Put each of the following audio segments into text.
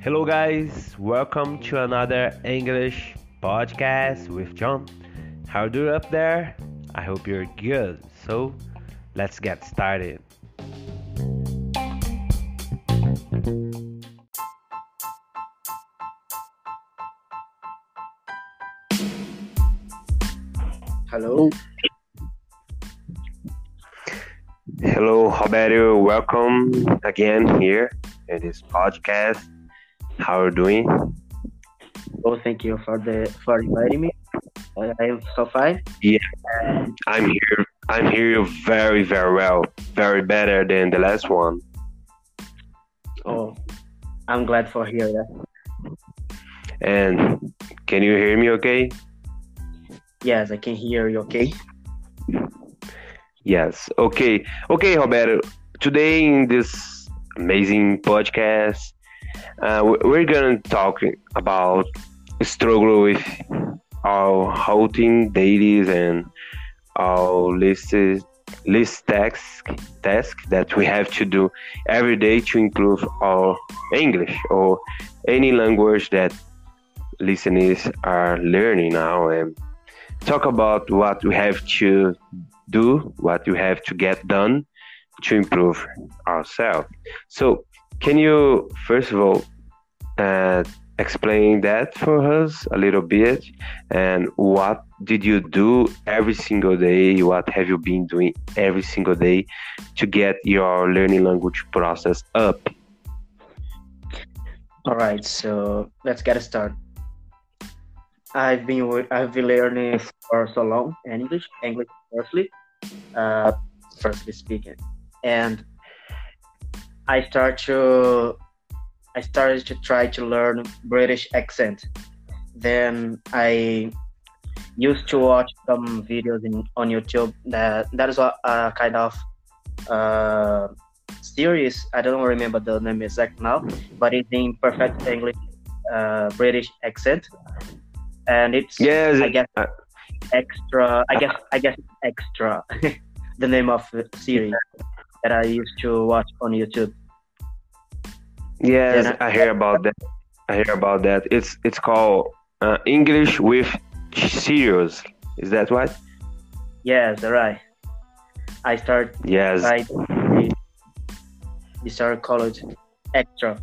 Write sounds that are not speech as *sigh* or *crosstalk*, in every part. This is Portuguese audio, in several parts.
Hello, guys. Welcome to another English podcast with John. How do you up there? I hope you're good. So, let's get started. Hello. Hello, Roberto. Welcome again here in this podcast. How are you doing? Oh, thank you for the for inviting me. I am so fine. Yeah, I'm here. I'm here very, very well. Very better than the last one. Oh, I'm glad for hear that. And can you hear me okay? Yes, I can hear you. Okay. Yes. Okay. Okay, Roberto. Today in this amazing podcast, uh, we- we're gonna talk about struggle with our routing dailies and our list list task task that we have to do every day to improve our English or any language that listeners are learning now and talk about what we have to do, what you have to get done to improve ourselves. So, can you first of all uh, explain that for us a little bit? And what did you do every single day? What have you been doing every single day to get your learning language process up? All right. So let's get started. I've been I've been learning for so long English, English firstly, uh, firstly speaking, and I start to I started to try to learn British accent. Then I used to watch some videos in, on YouTube. That that is a, a kind of uh, series. I don't remember the name exact now, but it's in perfect English, uh, British accent, and it's Yes, I guess uh, extra. I guess I guess extra. *laughs* the name of the series that I used to watch on YouTube. Yes, Then I hear about that. I hear about that. It's it's called uh, English with serious. Is that right? Yes, right. I start Yes. I we started college extra.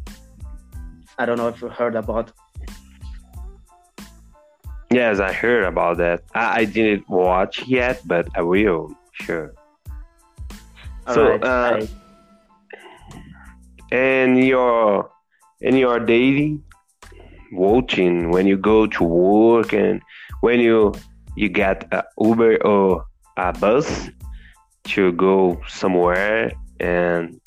I don't know if you heard about. Yes, I heard about that. I, I didn't watch yet, but I will. Sure. So, Alright, uh, And your in your daily watching when you go to work and when you you get a Uber or a bus to go somewhere and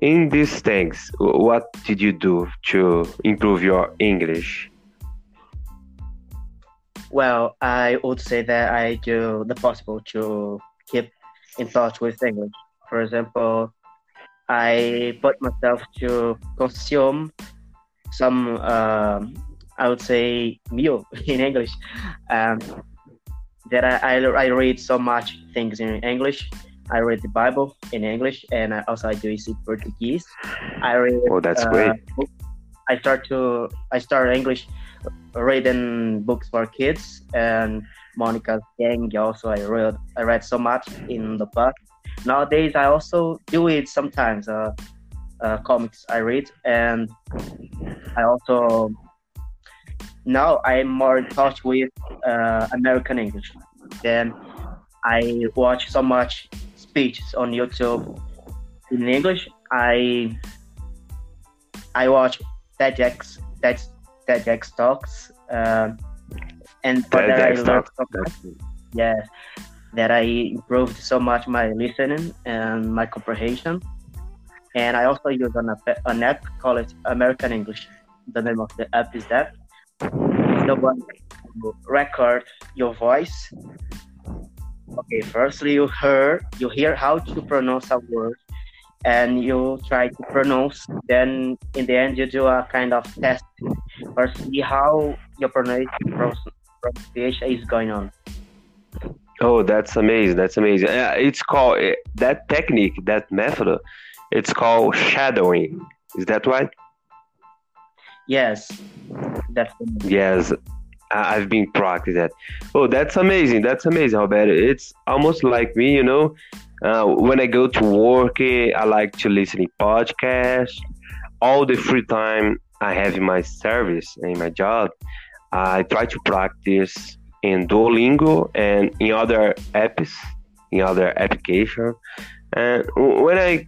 in these things what did you do to improve your English? Well, I would say that I do the possible to keep in touch with English. For example, I put myself to consume some, um, I would say, meal *laughs* in English. Um, that I, I, I read so much things in English. I read the Bible in English, and I also I do speak Portuguese. I read. Oh, that's uh, great. I start to I start English reading books for kids and Monica's gang. Also, I read I read so much in the past. Nowadays, I also do it sometimes. Uh, uh, comics I read, and I also now I'm more in touch with uh, American English. Then I watch so much speeches on YouTube in English. I I watch TEDx TED TEDx talks, um, and for that I learned so much. Yes, that I improved so much my listening and my comprehension. And I also use an app, an app called American English. The name of the app is that. The one record your voice. Okay, firstly you hear you hear how to pronounce a word, and you try to pronounce. Then in the end you do a kind of test or see how your pronunciation is going on. Oh, that's amazing. That's amazing. It's called uh, that technique, that method. It's called shadowing. Is that right? Yes, that's yes. I've been practicing that. Oh, that's amazing. That's amazing, Roberto. It's almost like me, you know. Uh, when I go to work, eh, I like to listen to podcasts. All the free time I have in my service, in my job, I try to practice in Duolingo and in other apps, in other application. And when I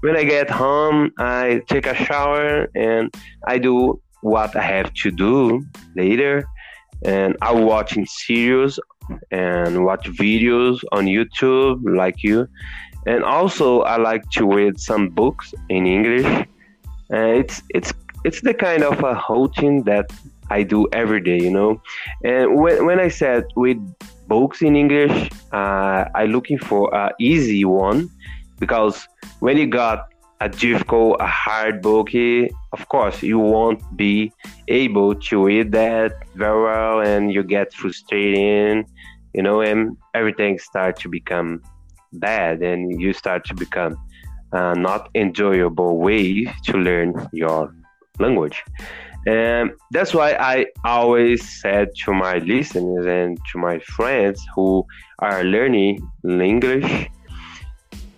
when I get home, I take a shower and I do what I have to do later. And I watch in series and watch videos on YouTube like you. And also I like to read some books in English. And it's it's it's the kind of a routine that I do every day, you know. And when, when I said with books in English, uh, I looking for a easy one because when you got a difficult, a hard book, of course you won't be able to read that very well, and you get frustrated, you know, and everything start to become bad, and you start to become uh, not enjoyable way to learn your language. And that's why I always said to my listeners and to my friends who are learning English,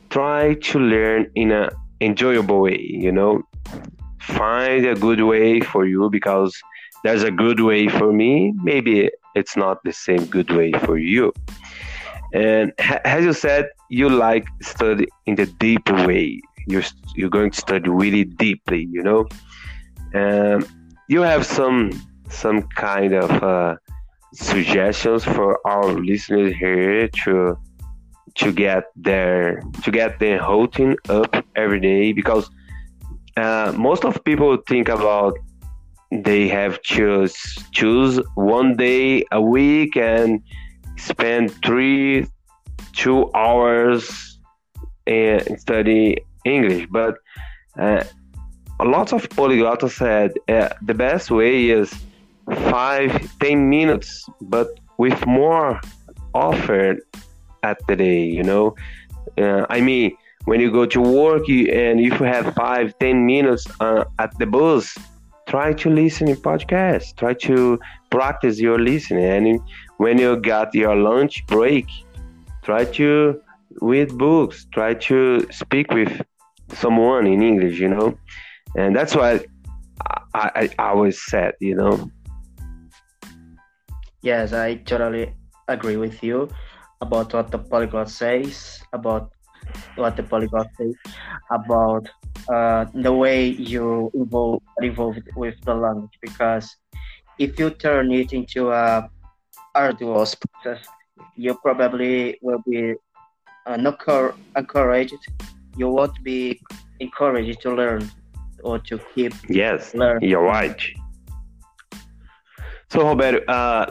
try to learn in an enjoyable way, you know. Find a good way for you because there's a good way for me. Maybe it's not the same good way for you. And as you said, you like study in the deep way. You're you're going to study really deeply, you know. Um, you have some some kind of uh, suggestions for our listeners here to to get their to get their routine up every day because uh, most of people think about they have to choose one day a week and spend three two hours and study English, but uh, lots of polyglots said uh, the best way is five, ten minutes, but with more offered at the day, you know. Uh, I mean, when you go to work and if you have five, ten minutes uh, at the bus, try to listen to podcast. Try to practice your listening. And when you got your lunch break, try to read books. Try to speak with someone in English, you know and that's what I, I always said, you know. Yes, I totally agree with you about what the polyglot says, about what the polyglot says, about uh, the way you evolve, evolve with the language. Because if you turn it into a arduous process, you probably will be uh, not encouraged. You won't be encouraged to learn or to keep yes you're right. So roberto uh,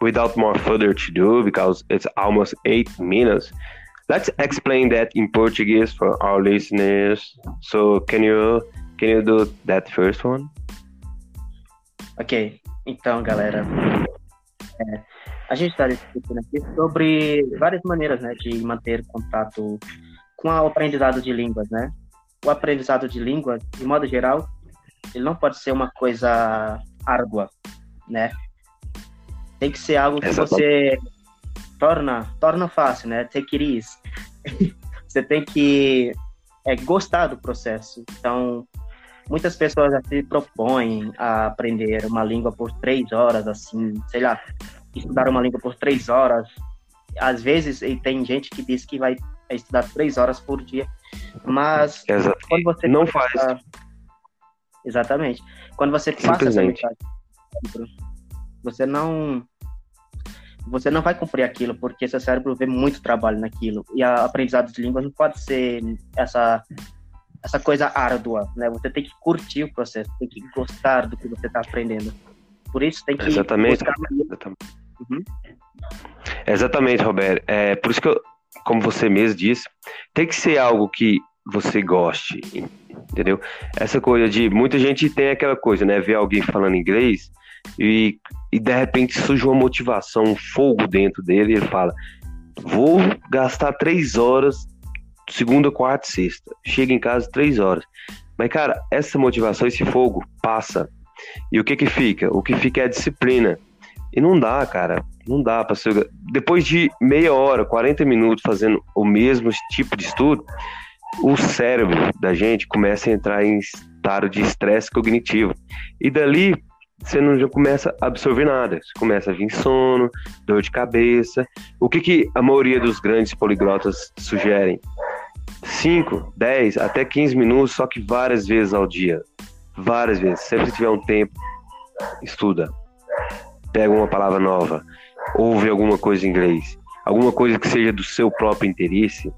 without more further to do because it's almost eight minutes let's explain that in portuguese for our listeners. So can you can you do that first one? Ok então galera é, a gente está discutindo aqui sobre várias maneiras né, de manter contato com o aprendizado de línguas, né? O aprendizado de língua, de modo geral, ele não pode ser uma coisa árdua, né? Tem que ser algo que você torna, torna fácil, né? Take it easy. *laughs* você tem que é, gostar do processo. Então, muitas pessoas se propõem a aprender uma língua por três horas, assim, sei lá, estudar uma língua por três horas. Às vezes, e tem gente que diz que vai estudar três horas por dia. Mas Exatamente. quando você não faz. Exatamente. Quando você passa essa mensagem, você não você não vai cumprir aquilo porque seu cérebro vê muito trabalho naquilo e a aprendizado de línguas não pode ser essa essa coisa árdua, né? Você tem que curtir o processo, tem que gostar do que você está aprendendo. Por isso tem que exatamente. Exatamente. Uhum. Exatamente, Roberto. É por isso que eu, como você mesmo disse, tem que ser algo que você goste, entendeu? Essa coisa de muita gente tem aquela coisa, né? Ver alguém falando inglês e, e de repente surge uma motivação, um fogo dentro dele, e ele fala: Vou gastar três horas, segunda, quarta e sexta. Chega em casa três horas. Mas, cara, essa motivação, esse fogo passa. E o que que fica? O que fica é a disciplina. E não dá, cara. Não dá para ser. Depois de meia hora, 40 minutos fazendo o mesmo tipo de estudo, o cérebro da gente começa a entrar em estado de estresse cognitivo. E dali você não já começa a absorver nada. Você começa a vir sono, dor de cabeça. O que, que a maioria dos grandes poliglotas sugerem? 5, 10, até 15 minutos, só que várias vezes ao dia. Várias vezes. Sempre que tiver um tempo, estuda. Pega uma palavra nova. Ouve alguma coisa em inglês. Alguma coisa que seja do seu próprio interesse.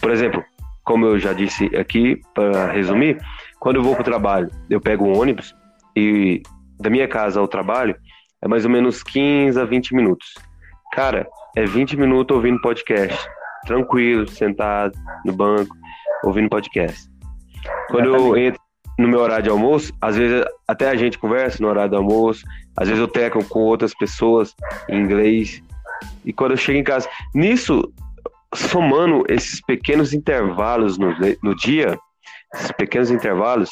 Por exemplo, como eu já disse aqui, para resumir, quando eu vou para o trabalho, eu pego um ônibus e da minha casa ao trabalho é mais ou menos 15 a 20 minutos. Cara, é 20 minutos ouvindo podcast, tranquilo, sentado no banco, ouvindo podcast. Quando eu entro no meu horário de almoço, às vezes até a gente conversa no horário do almoço, às vezes eu teco com outras pessoas em inglês. E quando eu chego em casa, nisso, somando esses pequenos intervalos no, no dia, esses pequenos intervalos,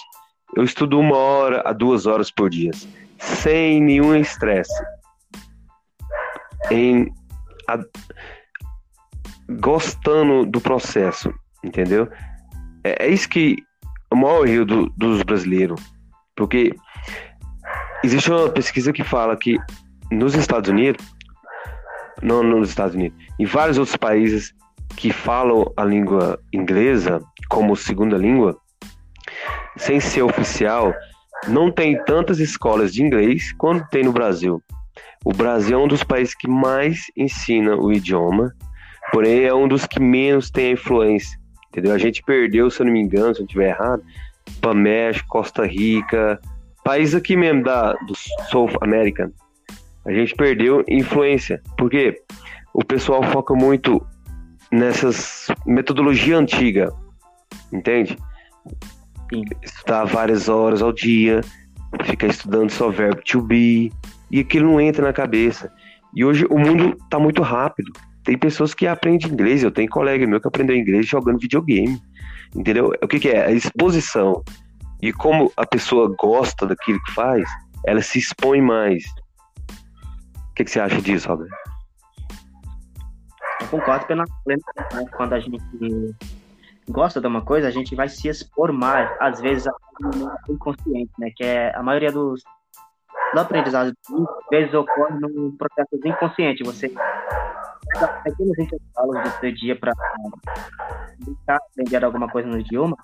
eu estudo uma hora a duas horas por dia, sem nenhum estresse. Em a, gostando do processo, entendeu? É, é isso que o maior erro do, dos brasileiros, porque existe uma pesquisa que fala que nos Estados Unidos, não nos Estados Unidos, em vários outros países que falam a língua inglesa como segunda língua, sem ser oficial, não tem tantas escolas de inglês quanto tem no Brasil. O Brasil é um dos países que mais ensina o idioma, porém é um dos que menos tem a influência. Entendeu? A gente perdeu, se eu não me engano, se eu estiver errado, para México, Costa Rica, país aqui mesmo da, do South American. A gente perdeu influência. porque O pessoal foca muito nessas metodologia antiga, entende? Sim. Estudar várias horas ao dia, ficar estudando só verbo to be, e aquilo não entra na cabeça. E hoje o mundo está muito rápido. Tem pessoas que aprendem inglês, eu tenho colega meu que aprendeu inglês jogando videogame. Entendeu? O que, que é? A exposição. E como a pessoa gosta daquilo que faz, ela se expõe mais. O que, que você acha disso, Robert? Eu concordo pela quando a gente gosta de uma coisa, a gente vai se expor mais, às vezes inconsciente, né? Que é a maioria dos do aprendizado, às vezes ocorre num processo inconsciente. Você pega pequenos intervalos do seu dia para aprender alguma coisa no idioma.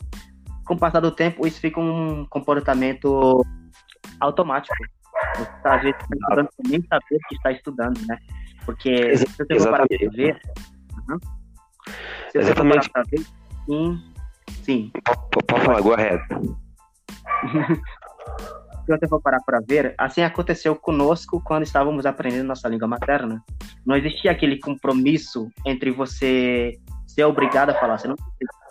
Com o passar do tempo, isso fica um comportamento automático. Você está, às vezes, estudando sem nem saber que está estudando, né? Porque se você for para ver, uhum, se você Exatamente. for para ver, Sim. Sim. Pode falar, go ahead. *laughs* Se você for parar para ver, assim aconteceu conosco quando estávamos aprendendo nossa língua materna. Não existia aquele compromisso entre você ser obrigado a falar. Você não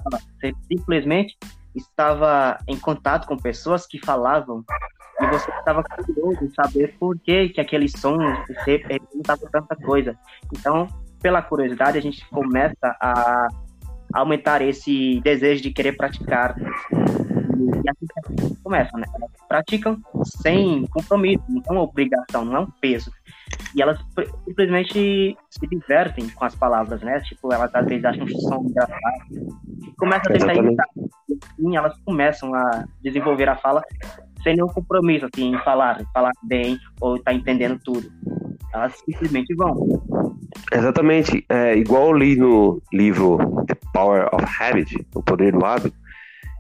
falar. Você simplesmente estava em contato com pessoas que falavam e você estava curioso em saber por que, que aquele som representava tanta coisa. Então, pela curiosidade, a gente começa a aumentar esse desejo de querer praticar. E assim começa, né? Elas praticam sem compromisso, não é uma obrigação, não é um peso. E elas simplesmente se divertem com as palavras, né? Tipo, elas às vezes acham um som engraçado. E começam a tentar imitar. E assim, elas começam a desenvolver a fala sem nenhum compromisso, assim, em falar, falar bem ou estar tá entendendo tudo. Elas simplesmente vão. Exatamente. É, igual eu li no livro The Power of Habit, O Poder do Hábito.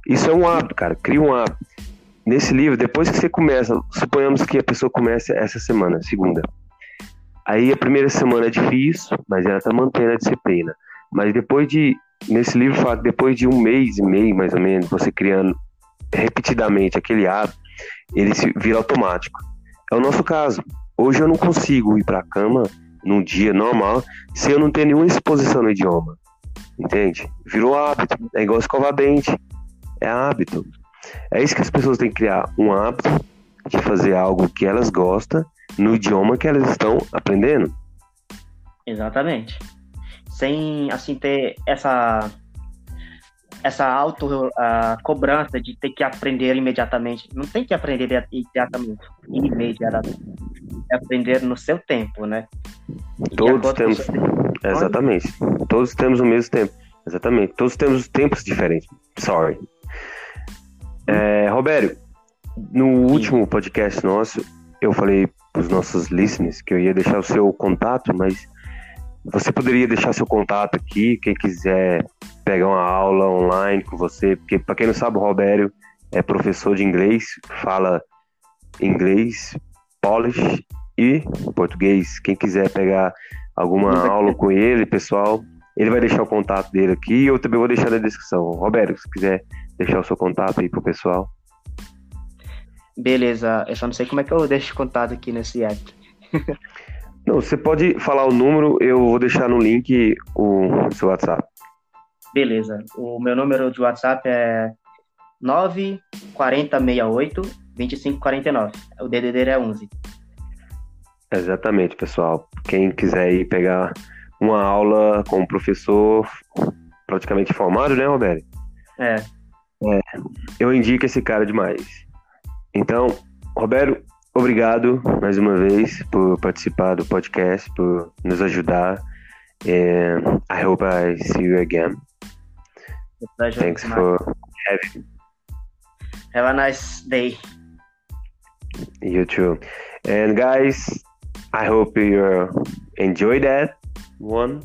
Isso é um hábito, cara. Cria um hábito. Nesse livro, depois que você começa, suponhamos que a pessoa comece essa semana, segunda. Aí a primeira semana é difícil, mas ela tá mantendo a disciplina. Mas depois de. Nesse livro fala que depois de um mês e meio, mais ou menos, você criando repetidamente aquele hábito, ele se vira automático. É o nosso caso. Hoje eu não consigo ir para a cama num dia normal se eu não ter nenhuma exposição no idioma. Entende? Virou hábito. É igual escovar dente. É hábito. É isso que as pessoas têm que criar um hábito de fazer algo que elas gostam no idioma que elas estão aprendendo. Exatamente. Sem assim ter essa essa auto uh, cobrança de ter que aprender imediatamente. Não tem que aprender imediatamente, imediatamente. É aprender no seu tempo, né? Todos temos. Exatamente. Todos temos o mesmo tempo. Exatamente. Todos temos tempos diferentes. Sorry. É, Robério, no último podcast nosso, eu falei para os nossos listeners que eu ia deixar o seu contato, mas você poderia deixar seu contato aqui, quem quiser pegar uma aula online com você, porque para quem não sabe, o Robério é professor de inglês, fala inglês, Polish e português. Quem quiser pegar alguma aula com ele, pessoal, ele vai deixar o contato dele aqui e eu também vou deixar na descrição. Roberto, se quiser deixar o seu contato aí pro pessoal. Beleza, eu só não sei como é que eu deixo contato aqui nesse app. *laughs* não, você pode falar o número, eu vou deixar no link o seu WhatsApp. Beleza, o meu número de WhatsApp é 94068 2549. O DDD é 11. Exatamente, pessoal. Quem quiser ir pegar uma aula com um professor praticamente formado, né, Roberto? É. é. Eu indico esse cara demais. Então, Roberto, obrigado mais uma vez por participar do podcast, por nos ajudar. And I hope I see you again. Thanks for having. Have a nice day. You too. And guys, I hope you enjoy that one.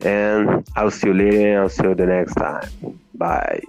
And I'll see you later. I'll see you the next time. Bye.